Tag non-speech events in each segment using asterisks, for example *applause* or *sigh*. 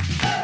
Hey!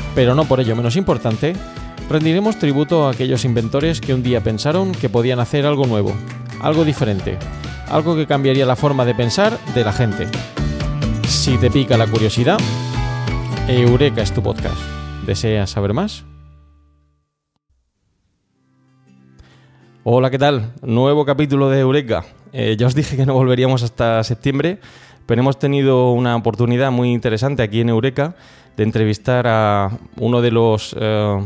pero no por ello menos importante, rendiremos tributo a aquellos inventores que un día pensaron que podían hacer algo nuevo, algo diferente, algo que cambiaría la forma de pensar de la gente. Si te pica la curiosidad, Eureka es tu podcast. ¿Deseas saber más? Hola, ¿qué tal? Nuevo capítulo de Eureka. Eh, ya os dije que no volveríamos hasta septiembre, pero hemos tenido una oportunidad muy interesante aquí en Eureka de entrevistar a uno de los eh,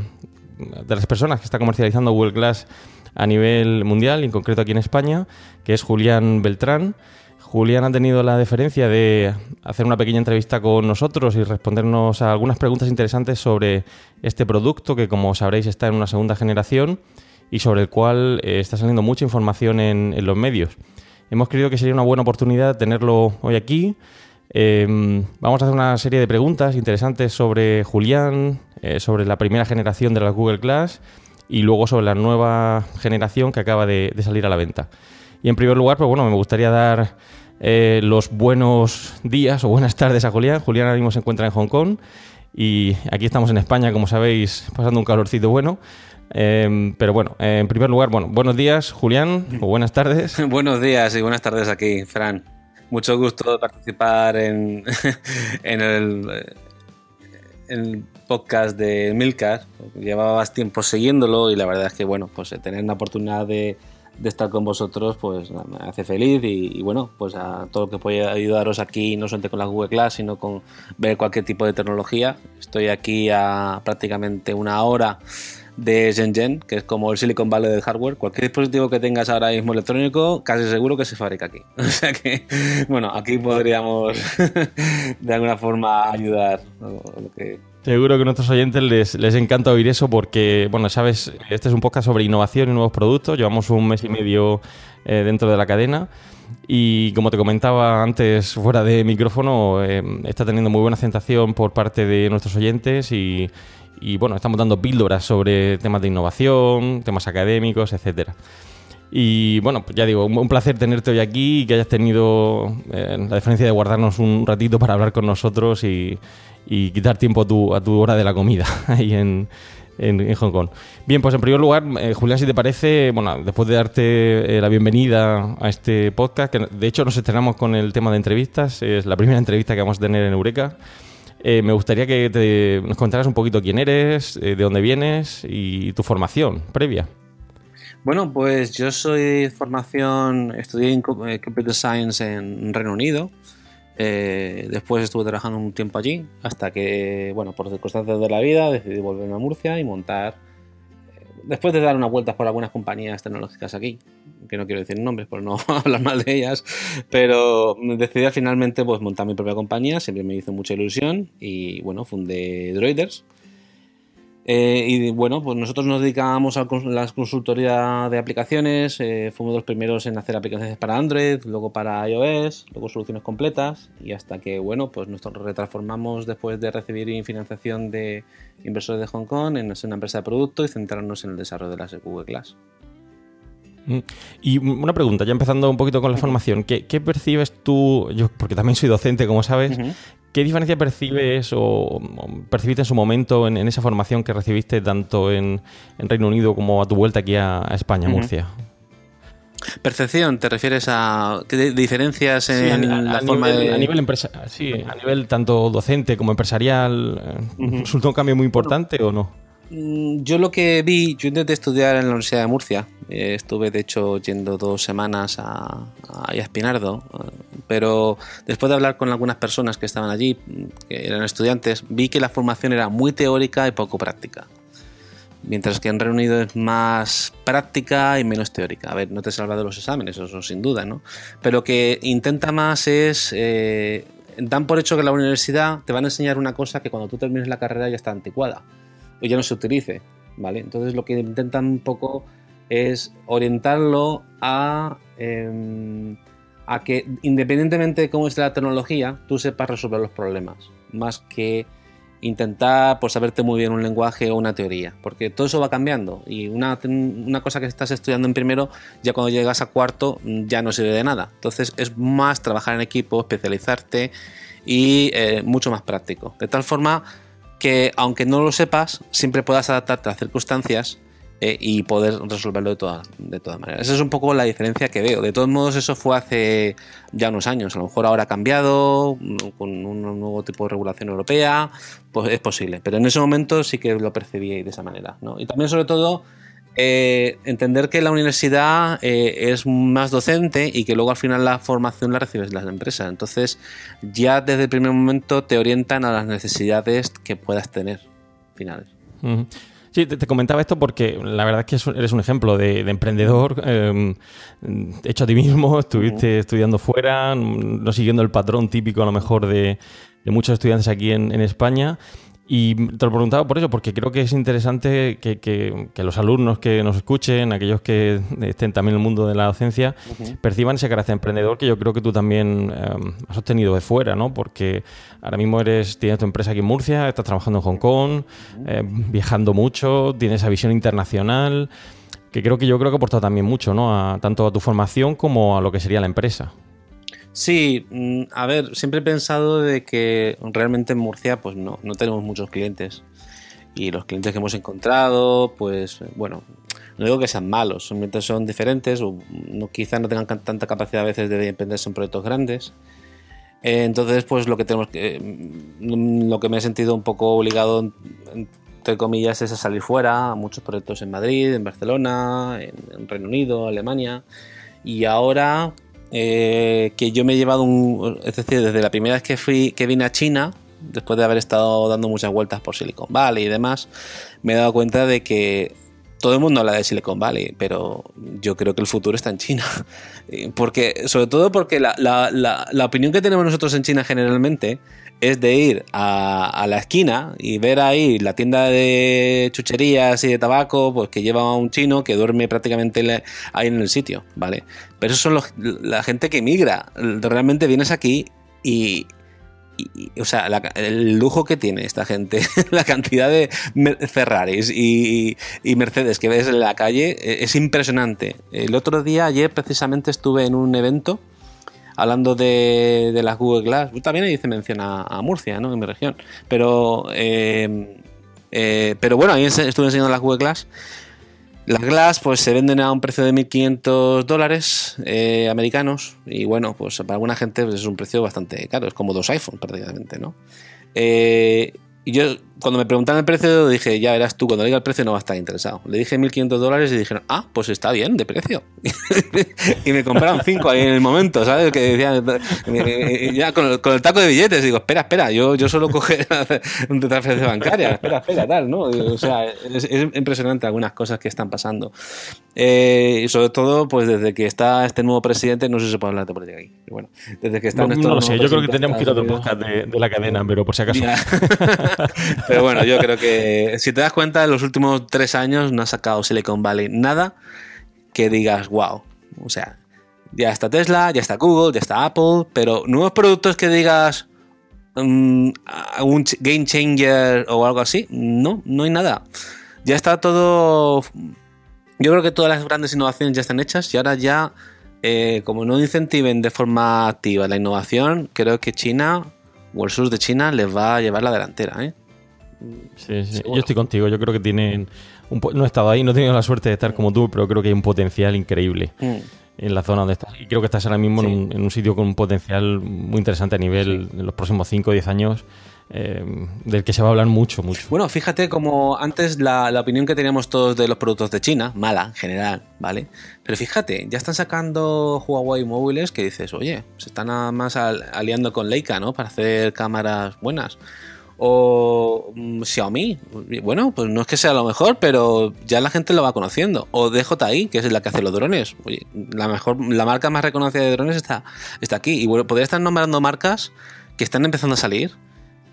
de las personas que está comercializando Google Glass a nivel mundial, en concreto aquí en España, que es Julián Beltrán. Julián ha tenido la deferencia de hacer una pequeña entrevista con nosotros y respondernos a algunas preguntas interesantes sobre este producto que, como sabréis, está en una segunda generación y sobre el cual eh, está saliendo mucha información en, en los medios. Hemos creído que sería una buena oportunidad tenerlo hoy aquí Em, vamos a hacer una serie de preguntas interesantes sobre Julián, eh, sobre la primera generación de las Google Glass y luego sobre la nueva generación que acaba de, salir a la venta. Y en primer lugar, pues bueno, me gustaría dar eh, los buenos días o buenas tardes a Julián. Julián ahora mismo se encuentra en Hong Kong y aquí estamos en España, como sabéis, pasando un calorcito bueno. Em, pero bueno, en primer lugar, bueno, buenos días, Julián, o buenas tardes. *laughs* buenos días y buenas tardes aquí, Fran mucho gusto de participar en, *laughs* en, el, podcast de Milcar. Llevabas tiempo siguiéndolo y la verdad es que, bueno, pues eh, tener la oportunidad de, estar con vosotros, pues me hace feliz y, bueno, pues a todo lo que pueda ayudaros aquí, no solamente con la Google Class, sino con ver cualquier tipo de tecnología. Estoy aquí a prácticamente una hora de Shenzhen, que es como el Silicon Valley del hardware. Cualquier dispositivo que tengas ahora mismo electrónico, casi seguro que se fabrica aquí. *laughs* O sea que, bueno, aquí podríamos *laughs* de alguna forma ayudar. Seguro que a nuestros oyentes les, les, encanta oír eso porque, bueno, sabes, este es un podcast sobre innovación y nuevos productos. Llevamos un mes y medio eh, dentro de la cadena. Y como te comentaba antes, fuera de micrófono, eh, está teniendo muy buena aceptación por parte de nuestros oyentes y, bueno, estamos dando píldoras sobre temas de innovación, temas académicos, etcétera. Y bueno, pues ya digo, un placer tenerte hoy aquí y que hayas tenido eh, la diferencia de guardarnos un ratito para hablar con nosotros y, quitar tiempo a tu, a tu, hora de la comida *laughs* ahí en, en, Hong Kong. Bien, pues en primer lugar, eh, Julián, si te parece, bueno, después de darte eh, la bienvenida a este podcast, que de hecho nos estrenamos con el tema de entrevistas, es la primera entrevista que vamos a tener en Eureka. Eh, me gustaría que te, nos contaras un poquito quién eres, de dónde vienes y tu formación previa. Bueno, pues yo soy formación, estudié en Computer Science en Reino Unido. Después estuve trabajando un tiempo allí, hasta que, bueno, por circunstancias de la vida, decidí volverme a Murcia y montar después de dar unas vueltas por algunas compañías tecnológicas aquí, que no quiero decir nombres por no *laughs* hablar mal de ellas, pero decidí finalmente pues, montar mi propia compañía, siempre me hizo mucha ilusión y bueno, fundé Droiders. Eh, y bueno, pues nosotros nos dedicábamos a la consultoría de aplicaciones, eh, fuimos los primeros en hacer aplicaciones para Android, luego para iOS, luego soluciones completas y hasta que, bueno, pues nos retransformamos después de recibir financiación de inversores de Hong Kong en una empresa de producto y centrarnos en el desarrollo de las Google Glass. Mm. Y una pregunta, ya empezando un poquito con la formación, ¿qué, percibes tú, yo porque también soy docente, como sabes, ¿Qué diferencia percibes o, percibiste en su momento en, esa formación que recibiste tanto en, Reino Unido como a tu vuelta aquí a, España, Murcia? Percepción, ¿te refieres a qué diferencias en la forma de... A nivel sí, a nivel tanto docente como empresarial, ¿resultó un cambio muy importante o no? Mm, yo lo que vi, yo intenté estudiar en la Universidad de Murcia, eh, estuve de hecho yendo dos semanas a, a, Espinardo, eh, pero después de hablar con algunas personas que estaban allí, que eran estudiantes, vi que la formación era muy teórica y poco práctica. Mientras que en Reino es más práctica y menos teórica. A ver, no te salva de los exámenes, eso sin duda, ¿no? Pero que intenta más es eh, dan por hecho que la universidad te van a enseñar una cosa que cuando tú termines la carrera ya está anticuada o ya no se utilice, ¿vale? Entonces lo que intentan un poco es orientarlo a, em, a que independientemente de cómo esté la tecnología, tú sepas resolver los problemas, más que intentar pues, saberte muy bien un lenguaje o una teoría, porque todo eso va cambiando y una, una, cosa que estás estudiando en primero, ya cuando llegas a cuarto ya no sirve de nada. Entonces es más trabajar en equipo, especializarte y eh, mucho más práctico. De tal forma que aunque no lo sepas, siempre puedas adaptarte a las circunstancias eh, y poder resolverlo de, toda, de todas maneras. Esa es un poco la diferencia que veo. De todos modos, eso fue hace ya unos años. A lo mejor ahora ha cambiado, con un nuevo tipo de regulación europea, pues es posible. Pero en ese momento sí que lo percibí de esa manera. Y también, sobre todo, eh, entender que la universidad eh, es más docente y que luego al final la formación la recibes de las empresas. Entonces ya desde el primer momento te orientan a las necesidades que puedas tener finales. Sí, te, comentaba esto porque la verdad es que eres un ejemplo de, emprendedor em, hecho a ti mismo, estuviste estudiando fuera, no siguiendo el patrón típico a lo mejor de, muchos estudiantes aquí en, en España y te lo preguntaba por eso, porque creo que es interesante que, los alumnos que nos escuchen, aquellos que estén también en el mundo de la docencia, perciban ese carácter emprendedor que yo creo que tú también em, has obtenido de fuera, ¿no? Porque ahora mismo eres, tienes tu empresa aquí en Murcia, estás trabajando en Hong Kong, em, viajando mucho, tienes esa visión internacional, que creo que yo creo que ha aportado también mucho, ¿no? tanto a tu formación como a lo que sería la empresa. Sí, mm, a ver, siempre he pensado de que realmente en Murcia pues no, no tenemos muchos clientes. Y los clientes que hemos encontrado, pues bueno, no digo que sean malos, simplemente son diferentes o no, quizás no tengan tanta capacidad a veces de dependerse en proyectos grandes. entonces, pues lo que tenemos que. Mm, lo que me he sentido un poco obligado, entre comillas, es a salir fuera, a muchos proyectos en Madrid, en Barcelona, en Reino Unido, Alemania. Y ahora, eh, que yo me he llevado un. Es decir, desde la primera vez que, fui, que vine a China, después de haber estado dando muchas vueltas por Silicon Valley y demás, me he dado cuenta de que todo el mundo habla de Silicon Valley, pero yo creo que el futuro está en China. *laughs* Porque, sobre todo porque la, la, la opinión que tenemos nosotros en China generalmente es de ir a, la esquina y ver ahí la tienda de chucherías y de tabaco, pues que lleva a un chino que duerme prácticamente ahí en el sitio, ¿vale? Pero eso son la gente que emigra. Realmente vienes aquí y, o sea, el lujo que tiene esta gente, *laughs* la cantidad de Ferraris y, Mercedes que ves en la calle e, es impresionante. El otro día, ayer precisamente estuve en un evento hablando de, las Google Glass, también ahí dice mención a, Murcia, ¿no? En mi región. Pero, eh, eh, pero bueno, ahí estuve enseñando las Google Glass. Las Glass pues se venden a un precio de 1.500 dólares eh, americanos y bueno, pues para alguna gente pues, es un precio bastante caro, es como dos iPhones prácticamente, ¿no? y yo cuando me preguntaron el precio, dije, ya verás tú, cuando diga el precio no va a estar interesado. Le dije 1.500 dólares y dijeron, ah, pues está bien de precio. *laughs* y me compraron 5 ahí en el momento, ¿sabes? Que decían, ya con el, taco de billetes, digo, espera, espera, yo, yo solo coger *laughs* una transferencia bancaria, espera, espera, tal, ¿no? O sea, es, impresionante algunas cosas que están pasando. Eh, y sobre todo, pues desde que está este nuevo presidente, no sé si se puede hablar de política aquí. bueno, desde que está no, no lo sé, yo creo que tendríamos que ir a otro podcast de, de, la cadena, pero por si acaso. *laughs* Pero bueno, yo creo que si te das cuenta, en los últimos tres años no ha sacado Silicon Valley nada que digas, wow. O sea, ya está Tesla, ya está Google, ya está Apple, pero nuevos productos que digas um, un game changer o algo así, no, no hay nada. Ya está todo. Yo creo que todas las grandes innovaciones ya están hechas y ahora ya, eh, como no incentiven de forma activa la innovación, creo que China o el sur de China les va a llevar la delantera. ¿eh? Sí, sí. Yo estoy contigo. Yo creo que tienen. no he estado ahí, no he tenido la suerte de estar como tú, pero creo que hay un potencial increíble. Mm en la zona donde estás. Y creo que estás ahora mismo en, un, sitio con un potencial muy interesante a nivel en los próximos 5 o 10 años. Eh, del que se va a hablar mucho, mucho. Bueno, fíjate como antes la, opinión que teníamos todos de los productos de China, mala en general, ¿vale? Pero fíjate, ya están sacando Huawei móviles que dices, oye, se están nada más aliando con Leica, ¿no? Para hacer cámaras buenas o mm, Xiaomi. Bueno, pues no es que sea lo mejor, pero ya la gente lo va conociendo. O DJI, que es la que hace los drones. Oye, la mejor, la marca más reconocida de drones está, está aquí. Y bueno, podría estar nombrando marcas que están empezando a salir,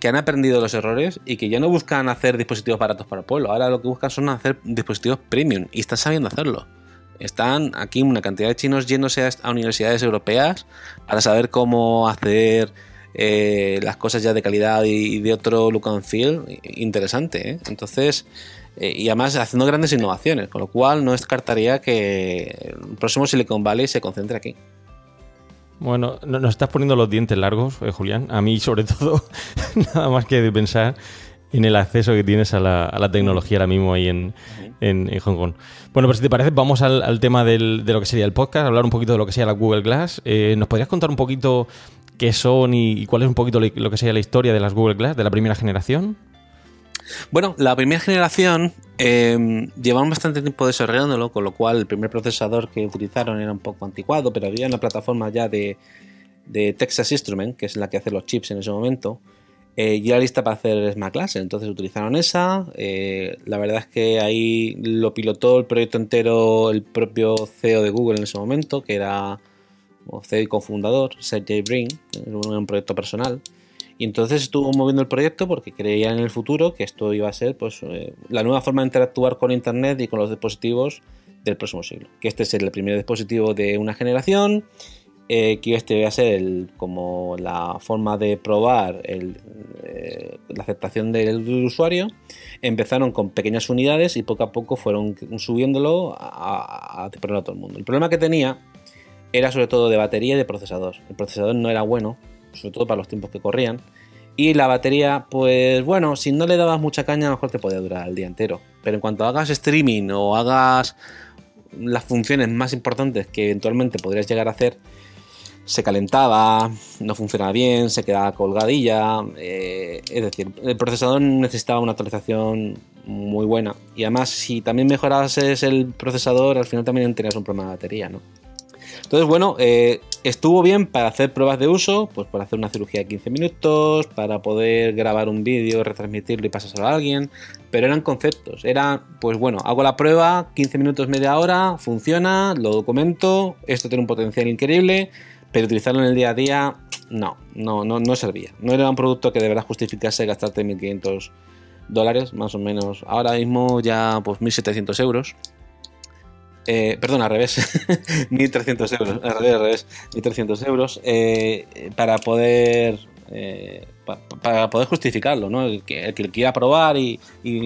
que han aprendido los errores y que ya no buscan hacer dispositivos baratos para el pueblo. Ahora lo que buscan son hacer dispositivos premium y están sabiendo hacerlo. Están aquí una cantidad de chinos yéndose a universidades europeas para saber cómo hacer eh, las cosas ya de calidad y, de otro look and feel interesante. ¿eh? Entonces, eh, y además haciendo grandes innovaciones, con lo cual no descartaría que el próximo Silicon Valley se concentre aquí. Bueno, nos estás poniendo los dientes largos, Julián. A mí, sobre *laughs* todo, nada más que de pensar en el acceso que tienes a la, tecnología ahora mismo ahí en, Hong Kong. Bueno, pues si te parece, vamos al, tema de lo que sería el podcast, hablar un poquito de lo que sería la Google Glass. ¿Nos podrías contar un poquito qué son y, cuál es un poquito lo que sería la historia de las Google Glass de la primera generación? Bueno, la primera generación eh, llevaban bastante tiempo desarrollándolo, con lo cual el primer procesador que utilizaron era un poco anticuado, pero había una plataforma ya de, Texas Instrument, que es la que hace los chips en ese momento, eh, ya lista para hacer Smart Glass. Entonces utilizaron esa. Eh, la verdad es que ahí lo pilotó el proyecto entero el propio CEO de Google en ese momento, que era o CEO y cofundador, Sergey Brin, en un proyecto personal. Y entonces estuvo moviendo el proyecto porque creía en el futuro que esto iba a ser pues, eh, la nueva forma de interactuar con Internet y con los dispositivos del próximo siglo. Que este es el primer dispositivo de una generación, eh, que este iba a ser el, como la forma de probar el, eh, la aceptación del, usuario. Empezaron con pequeñas unidades y poco a poco fueron subiéndolo a, a, a todo el mundo. El problema que tenía era sobre todo de batería y de procesador. El procesador no era bueno, sobre todo para los tiempos que corrían. Y la batería, pues bueno, si no le dabas mucha caña, a lo mejor te podía durar el día entero. Pero en cuanto hagas streaming o hagas las funciones más importantes que eventualmente podrías llegar a hacer, se calentaba, no funcionaba bien, se quedaba colgadilla. Eh, es decir, el procesador necesitaba una actualización muy buena. Y además, si también mejorases el procesador, al final también tenías un problema de batería, ¿no? Entonces, bueno, eh, estuvo bien para hacer pruebas de uso, pues para hacer una cirugía de 15 minutos, para poder grabar un vídeo, retransmitirlo y pasárselo a alguien, pero eran conceptos. Era, pues bueno, hago la prueba, 15 minutos, media hora, funciona, lo documento, esto tiene un potencial increíble, pero utilizarlo en el día a día, no, no, no, no servía. No era un producto que de verdad justificase gastarte 1.500 dólares, más o menos. Ahora mismo ya, pues 1.700 euros. Eh, perdón, al revés, *laughs* 1.300 euros, al revés, al revés, 1.300 euros eh, para poder eh, para poder justificarlo, ¿no? El que, quiera probar y,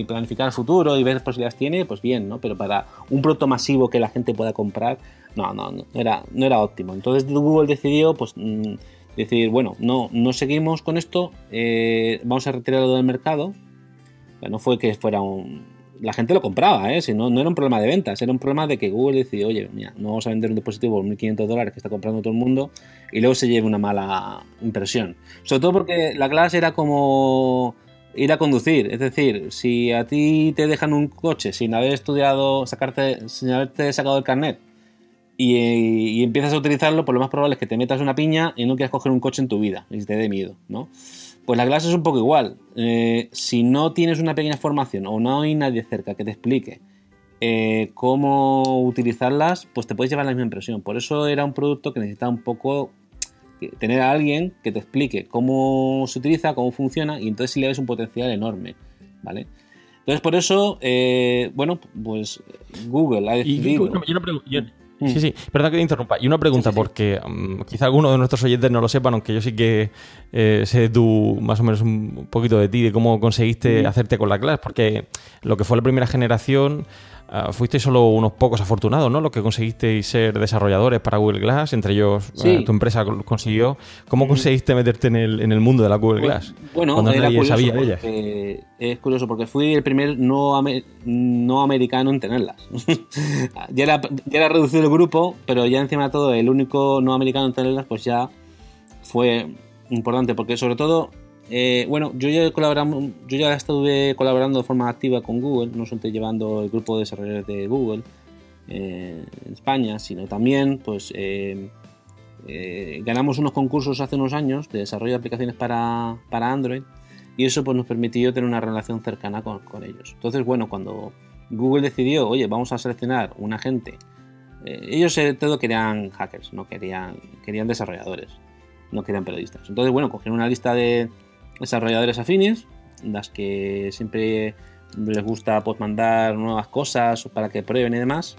planificar el futuro y ver posibilidades tiene, pues bien, ¿no? Pero para un producto masivo que la gente pueda comprar, no, no, no era, no era óptimo. Entonces Google decidió, pues, mm, decir, bueno, no, no seguimos con esto, vamos a retirarlo del mercado. no fue que fuera un, la gente lo compraba, ¿eh? Si no, no era un problema de ventas, era un problema de que Google decidió, oye, mira, no vamos a vender un dispositivo por 1.500 dólares que está comprando todo el mundo y luego se lleve una mala impresión. Sobre todo porque la clase era como ir a conducir, es decir, si a ti te dejan un coche sin haber estudiado, sacarte, sin haberte sacado el carnet y, y empiezas a utilizarlo, pues lo más probable es que te metas una piña y no quieras coger un coche en tu vida y te dé miedo, ¿no? Pues la clase es un poco igual. Eh, si no tienes una pequeña formación o no hay nadie cerca que te explique eh, cómo utilizarlas, pues te puedes llevar la misma impresión. Por eso era un producto que necesitaba un poco tener a alguien que te explique cómo se utiliza, cómo funciona, y entonces sí le ves un potencial enorme, ¿vale? Entonces, por eso, eh, bueno, pues Google ha decidido... Sí, sí, perdón que te interrumpa. Y una pregunta, porque mm, quizá alguno de nuestros oyentes no lo sepan, aunque yo sí que eh, sé tú más o menos un poquito de ti, de cómo conseguiste mm. hacerte con la clase, porque lo que fue la primera generación Uh, fuisteis solo unos pocos afortunados, ¿no? Los que conseguisteis ser desarrolladores para Google Glass, entre ellos eh, tu empresa consiguió. ¿Cómo conseguiste meterte en el, en el mundo de la Google Glass? Bueno, cuando nadie sabía de ellas. Es curioso porque fui el primer no, no americano en tenerlas. *laughs* ya, era, ya era reducido el grupo, pero ya encima de todo el único no americano en tenerlas, pues ya fue importante porque sobre todo eh, bueno, yo ya, yo ya estuve colaborando de forma activa con Google, no solo llevando el grupo de desarrolladores de Google eh, en España, sino también pues eh, ganamos unos concursos hace unos años de desarrollo de aplicaciones para, Android y eso pues, nos permitió tener una relación cercana con, ellos. Entonces, bueno, cuando Google decidió, oye, vamos a seleccionar una gente, ellos todo querían hackers, no querían, querían desarrolladores, no querían periodistas. Entonces, bueno, cogieron una lista de desarrolladores afines, las que siempre les gusta pues, mandar nuevas cosas para que prueben y demás.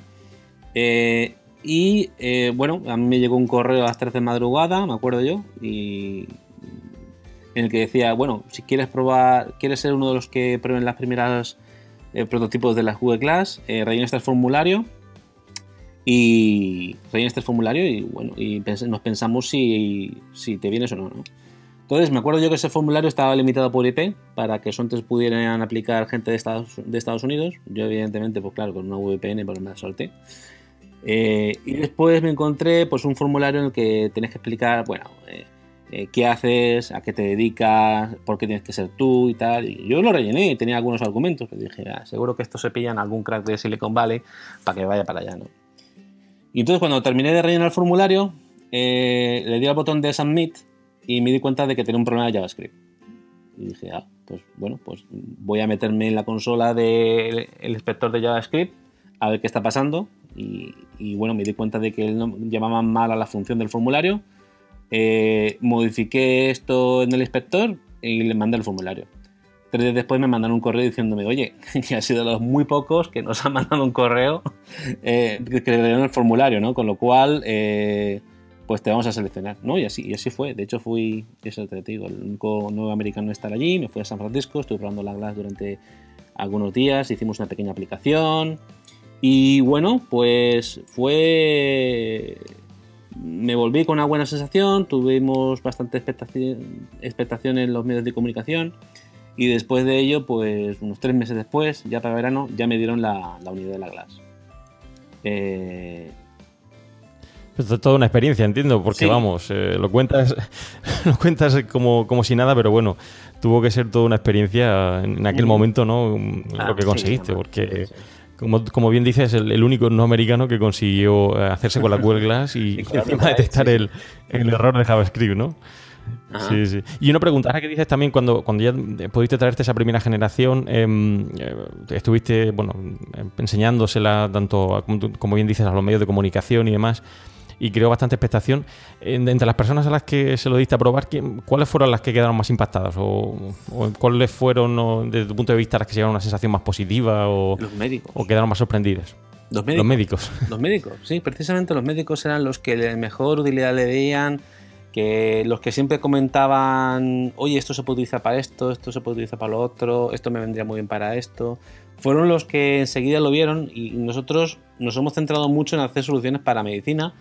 Eh, y eh, bueno, a mí me llegó un correo a las 3 de madrugada, me acuerdo yo, y en el que decía, bueno, si quieres probar, quieres ser uno de los que prueben las primeras eh, prototipos de las Google Class, rellena este formulario y rellena este formulario y bueno, y nos pensamos si, si te vienes o no, ¿no? Entonces, me acuerdo yo que ese formulario estaba limitado por IP para que Sontes pudieran aplicar gente de Estados, de Estados Unidos. Yo, evidentemente, pues claro, con una VPN, pues me la solté. Eh, y después me encontré pues un formulario en el que tenés que explicar, bueno, eh, eh, qué haces, a qué te dedicas, por qué tienes que ser tú y tal. Y yo lo rellené y tenía algunos argumentos que dije, ah, seguro que esto se pilla en algún crack de Silicon Valley para que vaya para allá, ¿no? Y entonces cuando terminé de rellenar el formulario, le di al botón de Submit y me di cuenta de que tenía un problema de JavaScript. Y dije, ah, pues bueno, pues voy a meterme en la consola del inspector de JavaScript a ver qué está pasando. Y, bueno, me di cuenta de que él llamaba mal a la función del formulario. Eh, modifiqué esto en el inspector y le mandé el formulario. Tres días después me mandaron un correo diciéndome, oye, *laughs* que ha sido de los muy pocos que nos han mandado un correo *laughs* eh, que le dieron el formulario, ¿no? Con lo cual, eh, pues te vamos a seleccionar, ¿no? Y así, y así fue. De hecho, fui, eso te digo, el único nuevo americano en estar allí, me fui a San Francisco, estuve probando la Glass durante algunos días, hicimos una pequeña aplicación y bueno, pues fue... Me volví con una buena sensación, tuvimos bastante expectación, expectación en los medios de comunicación y después de ello, pues unos tres meses después, ya para verano, ya me dieron la, unidad de la Glass. Eh, esto es toda una experiencia, entiendo, porque vamos, eh, lo cuentas, *laughs* lo cuentas como, como si nada, pero bueno, tuvo que ser toda una experiencia en aquel momento, ¿no? lo que conseguiste, porque como, como, bien dices, el, el, único no americano que consiguió eh, hacerse con la Google Glass y, *laughs* encima detectar el, el, error de JavaScript, ¿no? Sí, sí. Y una pregunta, ahora que dices también cuando, cuando ya pudiste traerte esa primera generación, em, eh, estuviste, bueno, enseñándosela tanto, como bien dices, a los medios de comunicación y demás y creó bastante expectación. Entre las personas a las que se lo diste a probar, ¿cuáles fueron las que quedaron más impactadas? ¿O, cuáles fueron, desde tu punto de vista, las que se llevaron una sensación más positiva? O, los médicos. ¿O quedaron más sorprendidas? Los médicos. Los médicos. *laughs* Los médicos, sí, precisamente los médicos eran los que mejor utilidad le veían, que los que siempre comentaban, oye, esto se puede utilizar para esto, esto se puede utilizar para lo otro, esto me vendría muy bien para esto, fueron los que enseguida lo vieron y nosotros nos hemos centrado mucho en hacer soluciones para medicina,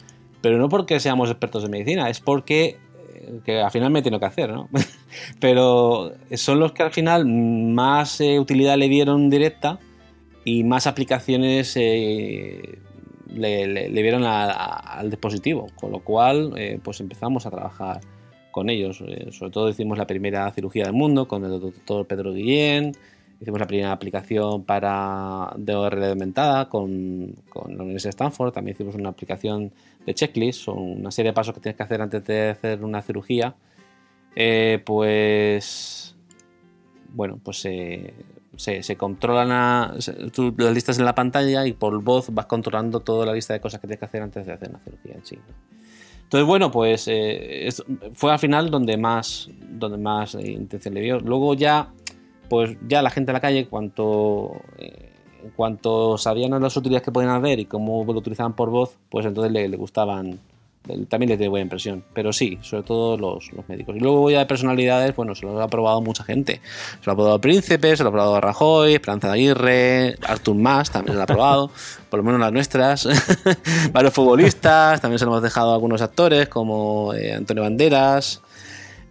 pero no porque seamos expertos en medicina, es porque eh, que al final me tengo que hacer, ¿no? *laughs* pero son los que al final más eh, utilidad le dieron directa y más aplicaciones eh, le, vieron al dispositivo, con lo cual pues empezamos a trabajar con ellos. sobre todo hicimos la primera cirugía del mundo con el doctor Pedro Guillén, Hicimos la primera aplicación para de aumentada con, con, la Universidad de Stanford. También hicimos una aplicación de checklist, son una serie de pasos que tienes que hacer antes de hacer una cirugía. Eh, pues, bueno, pues se, controlan las listas en la pantalla y por voz vas controlando toda la lista de cosas que tienes que hacer antes de hacer una cirugía en sí. Entonces, bueno, pues eh, fue al final donde más, donde más eh, intención le dio. Luego ya, pues ya la gente en la calle, cuanto, en cuanto sabían las utilidades que podían haber y cómo lo utilizaban por voz, pues entonces le, le gustaban también les dio buena impresión. Pero sí, sobre todo los, médicos. Y luego ya de personalidades, bueno, se lo ha probado mucha gente. Se lo ha probado Príncipe, se lo ha probado Rajoy, Esperanza de Aguirre, Artur Mas también se lo ha probado, *laughs* por lo menos las nuestras. *laughs* Varios futbolistas, también se lo hemos dejado a algunos actores como eh, Antonio Banderas,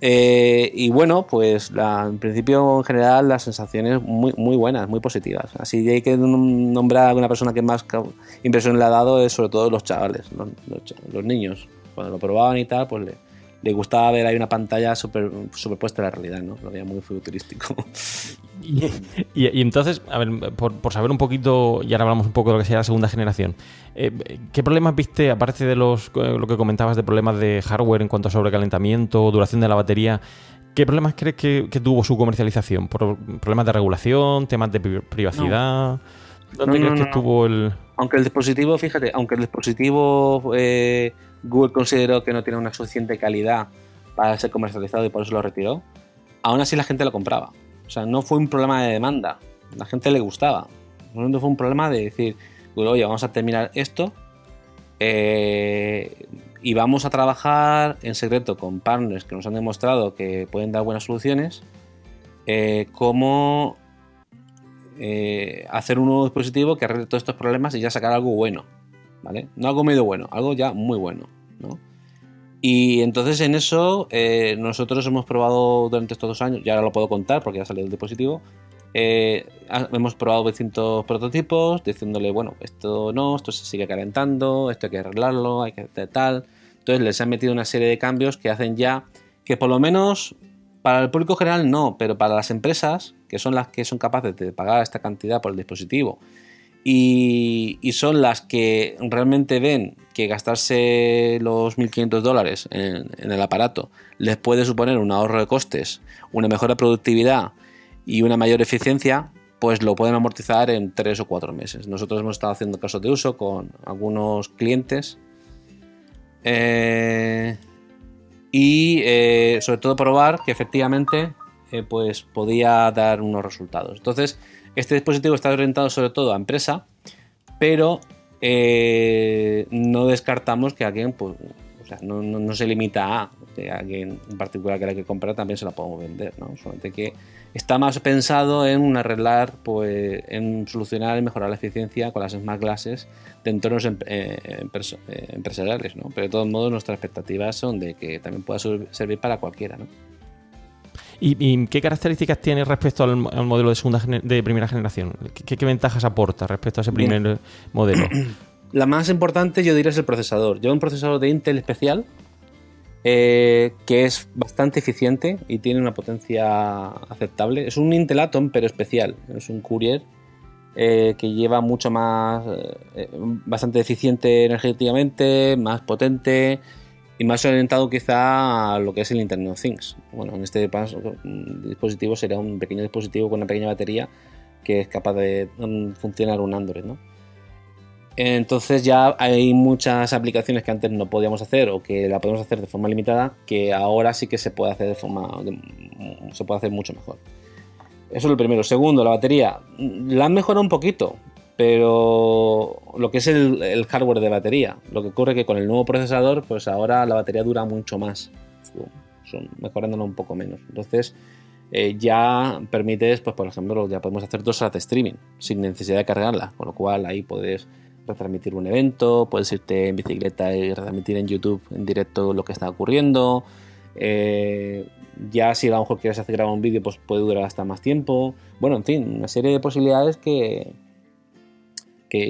eh, y bueno, pues en principio en general las sensaciones muy, muy buenas, muy positivas. Así hay que nombrar a una persona que más impresión le ha dado es sobre todo los chavales, los, niños. Cuando lo probaban y tal, pues le, le gustaba ver ahí una pantalla super, superpuesta a la realidad, ¿no? Lo veía muy futurístico. *laughs* Y, entonces, a ver, por, saber un poquito, y ahora hablamos un poco de lo que sería la segunda generación, eh, ¿qué problemas viste, aparte de los, eh, lo que comentabas de problemas de hardware en cuanto a sobrecalentamiento, duración de la batería, ¿qué problemas crees que, tuvo su comercialización? ¿Por problemas de regulación, temas de privacidad? ¿Dónde crees que estuvo el...? Aunque el dispositivo, fíjate, aunque el dispositivo eh, Google consideró que no tiene una suficiente calidad para ser comercializado y por eso lo retiró, aún así la gente lo compraba. O sea, no fue un problema de demanda. La gente le gustaba. No fue un problema de decir, oye, vamos a terminar esto eh, y vamos a trabajar en secreto con partners que nos han demostrado que pueden dar buenas soluciones, eh, eh, hacer un nuevo dispositivo que arregle todos estos problemas y ya sacar algo bueno. No algo medio bueno, algo ya muy bueno. ¿no? Y entonces en eso eh, nosotros hemos probado durante estos dos años, ya ahora lo puedo contar porque ya salido el dispositivo, eh, hemos probado distintos prototipos diciéndole, bueno, esto no, esto se sigue calentando, esto hay que arreglarlo, hay que hacer tal. Entonces les han metido una serie de cambios que hacen ya que por lo menos para el público general no, pero para las empresas, que son las que son capaces de pagar esta cantidad por el dispositivo y, son las que realmente ven que gastarse los 1.500 dólares en, el aparato les puede suponer un ahorro de costes, una mejor productividad y una mayor eficiencia, pues lo pueden amortizar en 3 o 4 meses. Nosotros hemos estado haciendo casos de uso con algunos clientes eh, y eh, sobre todo probar que efectivamente eh, pues podía dar unos resultados. Entonces, este dispositivo está orientado sobre todo a empresa, pero eh, no descartamos que alguien, pues, o sea, no, se limita a que alguien en particular que la que comprar también se la podemos vender, ¿no? Solamente que está más pensado en arreglar, pues, en solucionar y mejorar la eficiencia con las smart glasses de entornos em, eh, eh, empresariales, ¿no? Pero de todos modos nuestras expectativas son de que también pueda servir para cualquiera, ¿no? ¿Y, qué características tiene respecto al, modelo de segunda de primera generación? ¿Qué, ventajas aporta respecto a ese primer modelo? *clears throat* La más importante yo diría es el procesador. Lleva un procesador de Intel especial eh, que es bastante eficiente y tiene una potencia aceptable. Es un Intel Atom pero especial. Es un Courier eh, que lleva mucho más, eh, bastante eficiente energéticamente, más potente y más orientado quizá a lo que es el Internet of Things. Bueno, en este dispositivo sería un pequeño dispositivo con una pequeña batería que es capaz de mm, funcionar un Android, ¿no? Entonces ya hay muchas aplicaciones que antes no podíamos hacer o que la podemos hacer de forma limitada que ahora sí que se puede hacer de forma se puede hacer mucho mejor. Eso es lo primero. Segundo, la batería la han mejorado un poquito, pero lo que es el, hardware de batería, lo que ocurre que con el nuevo procesador, pues ahora la batería dura mucho más, son mejorándolo un poco menos. Entonces, eh, ya permites, pues por ejemplo, ya podemos hacer dos horas de streaming sin necesidad de cargarla, con lo cual ahí puedes retransmitir un evento, puedes irte en bicicleta y retransmitir en YouTube en directo lo que está ocurriendo. Eh, ya si a lo mejor quieres hacer grabar un vídeo, pues puede durar hasta más tiempo. Bueno, en fin, una serie de posibilidades que,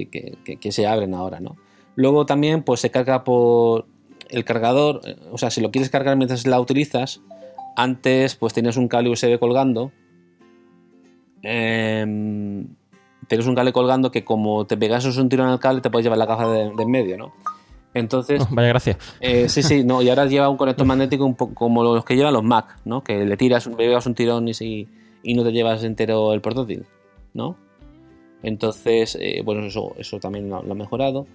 que, se abren ahora, ¿no? Luego también pues se carga por el cargador, eh, o sea, si lo quieres cargar mientras la utilizas, antes pues tienes un cable USB colgando. Tienes un cable colgando que como te pegas un tiro en el cable te puedes llevar la caja de, en medio, ¿no? Entonces. vaya gracia. Eh, sí, sí, no, y ahora lleva un conector magnético un poco como los que llevan los Mac, ¿no? Que le tiras, le pegas un tirón y, si, y no te llevas entero el portátil, ¿no? Entonces, eh, bueno, eso, también lo, ha mejorado.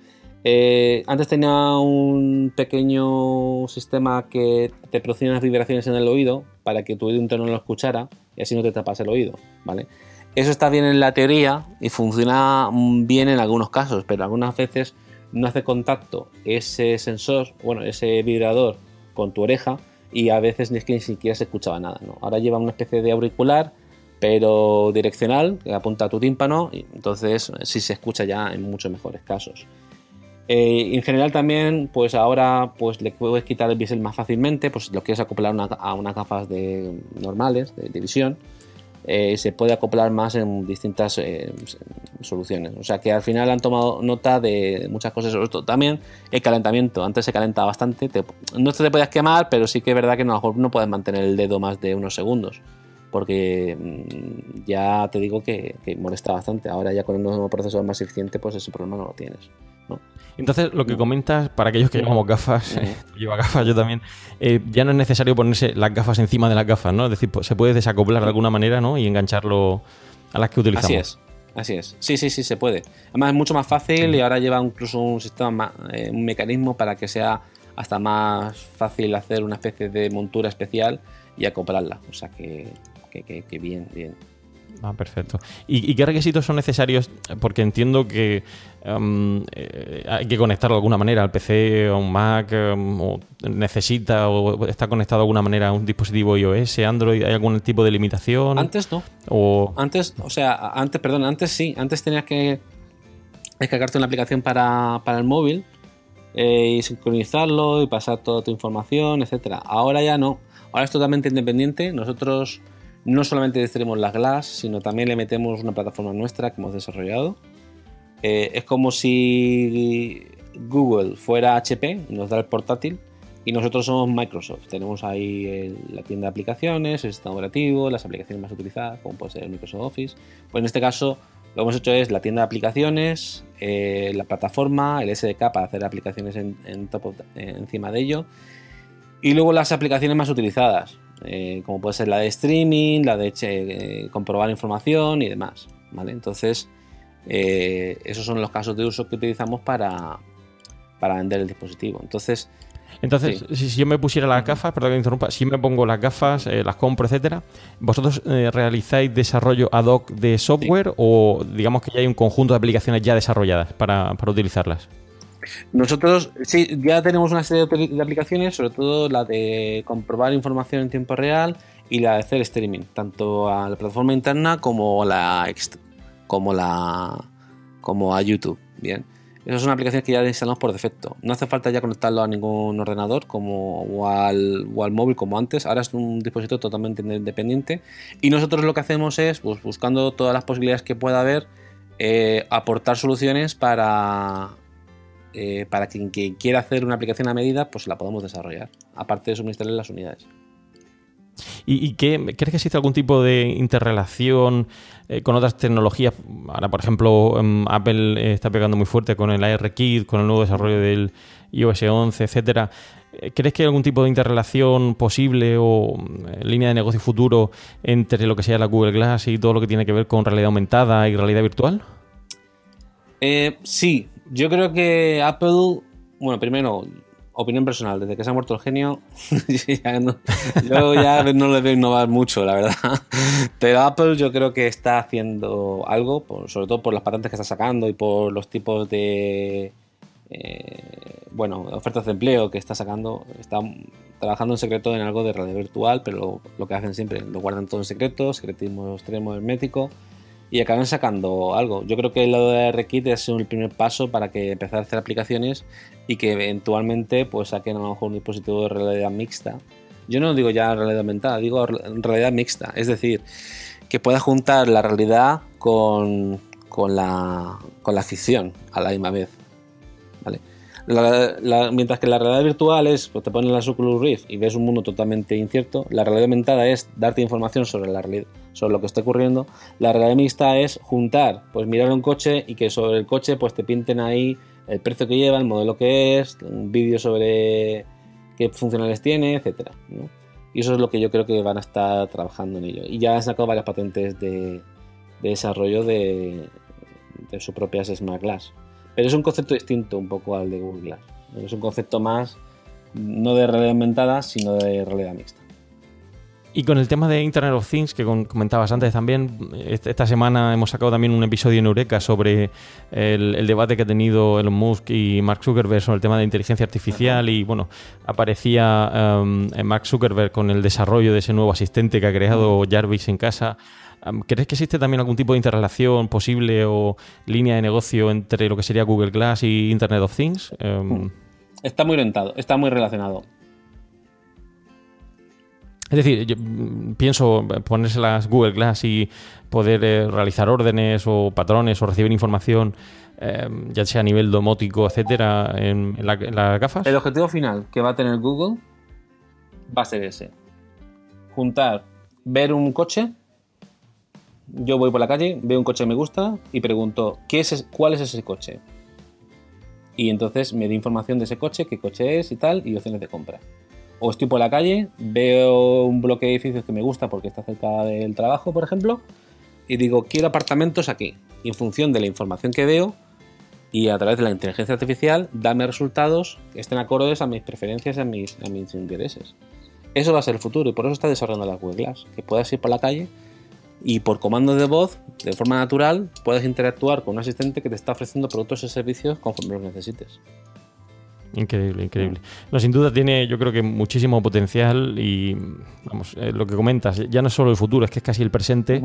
Eh, antes tenía un pequeño sistema que te producía unas vibraciones en el oído para que tu oído interno no lo escuchara y así no te tapas el oído, ¿vale? Eso está bien en la teoría y funciona bien en algunos casos, pero algunas veces no hace contacto ese sensor, bueno, ese vibrador con tu oreja y a veces ni es que ni siquiera se escuchaba nada. ¿no? Ahora lleva una especie de auricular, pero direccional, que apunta a tu tímpano, y entonces sí se escucha ya en muchos mejores casos. Eh, en general también, pues ahora pues le puedes quitar el bisel más fácilmente, pues lo quieres acoplar a unas gafas de, normales de visión eh, se puede acoplar más en distintas eh, soluciones. O sea que al final han tomado nota de muchas cosas. También el calentamiento. Antes se calentaba bastante. no te podías quemar, pero sí que es verdad que a lo mejor no puedes mantener el dedo más de unos segundos. Porque mm, ya te digo que, que molesta bastante. Ahora ya con un nuevo procesador más eficiente, pues ese problema no lo tienes. Entonces, lo que comentas, para aquellos que llevamos gafas, *laughs* lleva gafas yo también, eh, ya no es necesario ponerse las gafas encima de las gafas, ¿no? Es decir, pues, se puede desacoplar de alguna manera, ¿no? Y engancharlo a las que utilizamos. Así es. Así es. Sí, sí, sí, se puede. Además es mucho más fácil y ahora lleva incluso un sistema, eh, un mecanismo para que sea hasta más fácil hacer una especie de montura especial y acoplarla. O sea que, que bien, bien. Ah, perfecto. ¿Y, qué requisitos son necesarios? Porque entiendo que em, eh, hay que conectarlo de alguna manera al PC o a un Mac, em, o necesita o está conectado de alguna manera a un dispositivo iOS, Android. ¿Hay algún tipo de limitación? Antes no. O... Antes, o sea, antes, perdón, antes sí. Antes tenías que descargarte una aplicación para, el móvil eh, y sincronizarlo y pasar toda tu información, etcétera. Ahora ya no. Ahora es totalmente independiente. Nosotros no solamente tenemos las Glass, sino también le metemos una plataforma nuestra que hemos desarrollado. Eh, es como si Google fuera HP y nos da el portátil y nosotros somos Microsoft. Tenemos ahí la tienda de aplicaciones, el sistema operativo, las aplicaciones más utilizadas, como puede ser el Microsoft Office. Pues en este caso lo que hemos hecho es la tienda de aplicaciones, eh, la plataforma, el SDK para hacer aplicaciones en, encima de ello y luego las aplicaciones más utilizadas. Eh, como puede ser la de streaming, la de eh, comprobar información y demás. ¿vale? Entonces, eh, esos son los casos de uso que utilizamos para, para vender el dispositivo. Entonces, entonces, si, yo me pusiera las gafas, perdón que interrumpa, si me pongo las gafas, las compro, etcétera, ¿vosotros realizáis desarrollo ad hoc de software o digamos que ya hay un conjunto de aplicaciones ya desarrolladas para, para utilizarlas? Nosotros sí, ya tenemos una serie de aplicaciones, sobre todo la de comprobar información en tiempo real y la de hacer streaming, tanto a la plataforma interna como la como la como a YouTube. Bien. Esas son aplicaciones que ya instalamos por defecto. No hace falta ya conectarlo a ningún ordenador como, o, al, móvil como antes. Ahora es un dispositivo totalmente independiente. Y nosotros lo que hacemos es, pues, buscando todas las posibilidades que pueda haber, eh, aportar soluciones para, eh, para quien, quiera hacer una aplicación a medida, pues la podemos desarrollar, aparte de suministrarle las unidades. ¿Y, qué, crees que existe algún tipo de interrelación eh, con otras tecnologías? Ahora, por ejemplo, em, Apple eh, está pegando muy fuerte con el ARKit, con el nuevo desarrollo del iOS 11, etcétera. ¿Crees que hay algún tipo de interrelación posible o línea de negocio futuro entre lo que sea la Google Glass y todo lo que tiene que ver con realidad aumentada y realidad virtual? sí, yo creo que Apple, bueno, primero, opinión personal, desde que se ha muerto el genio, *laughs* yo ya no le veo innovar mucho, la verdad. Pero Apple yo creo que está haciendo algo, sobre todo por las patentes que está sacando y por los tipos de, eh, bueno, ofertas de empleo que está sacando. Está trabajando en secreto en algo de realidad virtual, pero lo, que hacen siempre, lo guardan todo en secreto, secretismo extremo hermético y acaben sacando algo. Yo creo que el lado de RKit es un primer paso para que empezar a hacer aplicaciones y que eventualmente pues saquen a lo mejor un dispositivo de realidad mixta. Yo no digo ya realidad aumentada, digo realidad mixta, es decir, que pueda juntar la realidad con, con, la, con la ficción a la misma vez. ¿Vale? mientras que la realidad virtual es, pues te pones la Oculus Rift y ves un mundo totalmente incierto, la realidad aumentada es darte información sobre la sobre lo que está ocurriendo. La realidad mixta es juntar, pues mirar un coche y que sobre el coche pues te pinten ahí el precio que lleva, el modelo que es, un vídeo sobre qué funcionales tiene, etcétera. Y eso es lo que yo creo que van a estar trabajando en ello. Y ya han sacado varias patentes de, desarrollo de, de sus propias Smart Glass. Pero es un concepto distinto un poco al de Google Glass. Es un concepto más no de realidad aumentada, sino de realidad mixta. Y con el tema de Internet of Things, que comentabas antes también, esta semana hemos sacado también un episodio en Eureka sobre el, debate que ha tenido Elon Musk y Mark Zuckerberg sobre el tema de inteligencia artificial y bueno, aparecía um, Mark Zuckerberg con el desarrollo de ese nuevo asistente que ha creado Jarvis en casa. ¿Crees que existe también algún tipo de interrelación posible o línea de negocio entre lo que sería Google Glass y Internet of Things? Um, está muy orientado, está muy relacionado. Es decir, yo mm, pienso ponerse las Google Glass y poder eh, realizar órdenes o patrones o recibir información, em, ya sea a nivel domótico, etcétera, en, las gafas. El objetivo final que va a tener Google va a ser ese: juntar, ver un coche. Yo voy por la calle, veo un coche que me gusta y pregunto ¿qué es, cuál es ese coche. Y entonces me da información de ese coche, qué coche es y tal, y opciones de compra o estoy por la calle, veo un bloque de edificios que me gusta porque está cerca del trabajo, por ejemplo, y digo, quiero apartamentos aquí. Y en función de la información que veo y a través de la inteligencia artificial, dame resultados que estén acordes a mis preferencias y a mis, intereses. Eso va a ser el futuro y por eso está desarrollando las Google que puedas ir por la calle y por comando de voz, de forma natural, puedes interactuar con un asistente que te está ofreciendo productos y servicios conforme los necesites. Increíble, increíble. No, sin duda tiene, yo creo que muchísimo potencial y, vamos, eh, lo que comentas, ya no es solo el futuro, es que es casi el presente,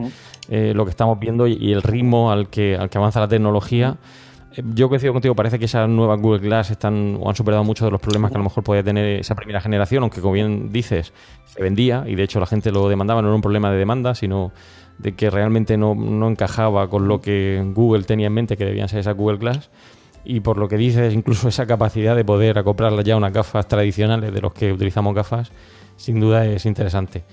eh, lo que estamos viendo y, el ritmo al que, al que avanza la tecnología. Eh, yo coincido contigo, parece que esas nuevas Google Glass están o han superado muchos de los problemas que a lo mejor podía tener esa primera generación, aunque como bien dices, se vendía y de hecho la gente lo demandaba, no era un problema de demanda, sino de que realmente no, no encajaba con lo que Google tenía en mente que debían ser esas Google Glass y por lo que dices, incluso esa capacidad de poder acoplar ya unas gafas tradicionales de los que utilizamos gafas, sin duda es interesante.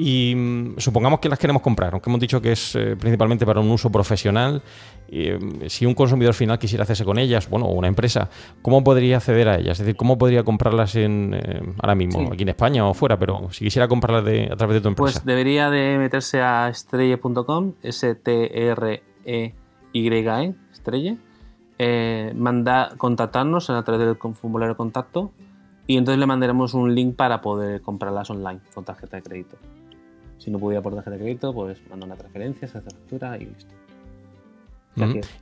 Y mm, supongamos que las queremos comprar, aunque hemos dicho que es eh, principalmente para un uso profesional. Mm, si un consumidor final quisiera hacerse con ellas, bueno, una empresa, ¿cómo podría acceder a ellas? Es decir, ¿cómo podría comprarlas en, eh, ahora mismo, aquí en España o fuera? Pero si quisiera comprarlas de, a través de tu empresa. Pues debería de meterse a estrelle.com, S-T-R-E-Y-E, -E, estrella eh, manda, contactarnos a través del formulario de contacto y entonces le mandaremos un link para poder comprarlas online con tarjeta de crédito. Si no pudiera por tarjeta de crédito, pues manda una transferencia, se hace factura y listo.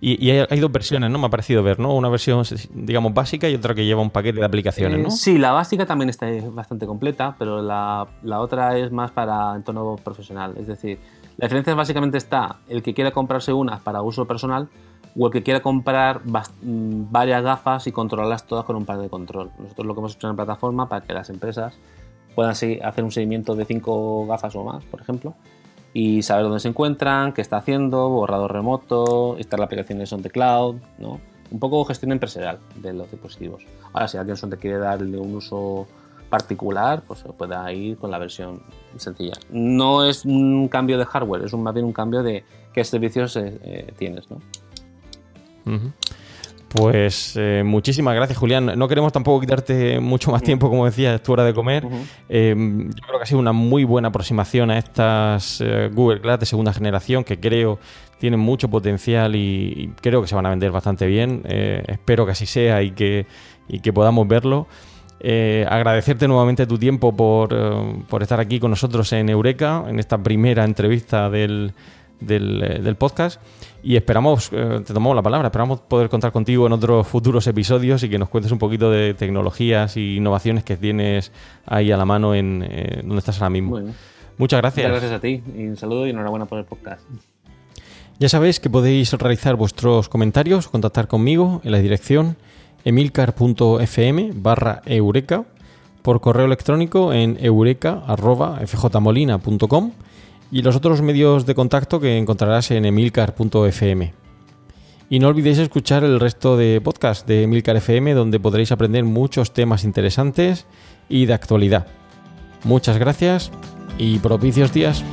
y, hay, dos versiones, ¿no? Me ha parecido ver, ¿no? Una versión, digamos, básica y otra que lleva un paquete de aplicaciones, ¿no? Eh, sí, la básica también está bastante completa, pero la, la, otra es más para entorno profesional. Es decir, la diferencia básicamente está el que quiera comprarse una para uso personal o el que quiera comprar mm, varias gafas y controlarlas todas con un par de control. Nosotros lo que hemos hecho en la plataforma para que las empresas puedan hacer un seguimiento de cinco gafas o más, por ejemplo, y saber dónde se encuentran, qué está haciendo, borrador remoto, instalar aplicaciones on the cloud, ¿no? Un poco gestión empresarial de los dispositivos. Ahora, si alguien te quiere darle un uso particular, pues pueda ir con la versión sencilla. No es un cambio de hardware, es más bien un cambio de qué servicios eh, eh, tienes, ¿no? Pues eh, muchísimas gracias, Julián. No queremos tampoco quitarte mucho más tiempo, como decías, tu hora de comer. Em, yo creo que ha sido una muy buena aproximación a estas eh, Google Glass de segunda generación que creo tienen mucho potencial y, creo que se van a vender bastante bien. Eh, espero que así sea y que, que podamos verlo. agradecerte nuevamente tu tiempo por, por, estar aquí con nosotros en Eureka, en esta primera entrevista del, del podcast. Y esperamos, eh, te tomamos la palabra, esperamos poder contar contigo en otros futuros episodios y que nos cuentes un poquito de tecnologías e innovaciones que tienes ahí a la mano en eh, donde estás ahora mismo. Muchas gracias. Muchas gracias a ti. Y un saludo y enhorabuena por el podcast. Ya sabéis que podéis realizar vuestros comentarios, contactar conmigo en la dirección emilcar.fm barra eureka, por correo electrónico en eureka.fjmolina.com y los otros medios de contacto que encontrarás en emilcar.fm. Y no olvidéis escuchar el resto de podcast de Emilcar FM donde podréis aprender muchos temas interesantes y de actualidad. Muchas gracias y propicios días.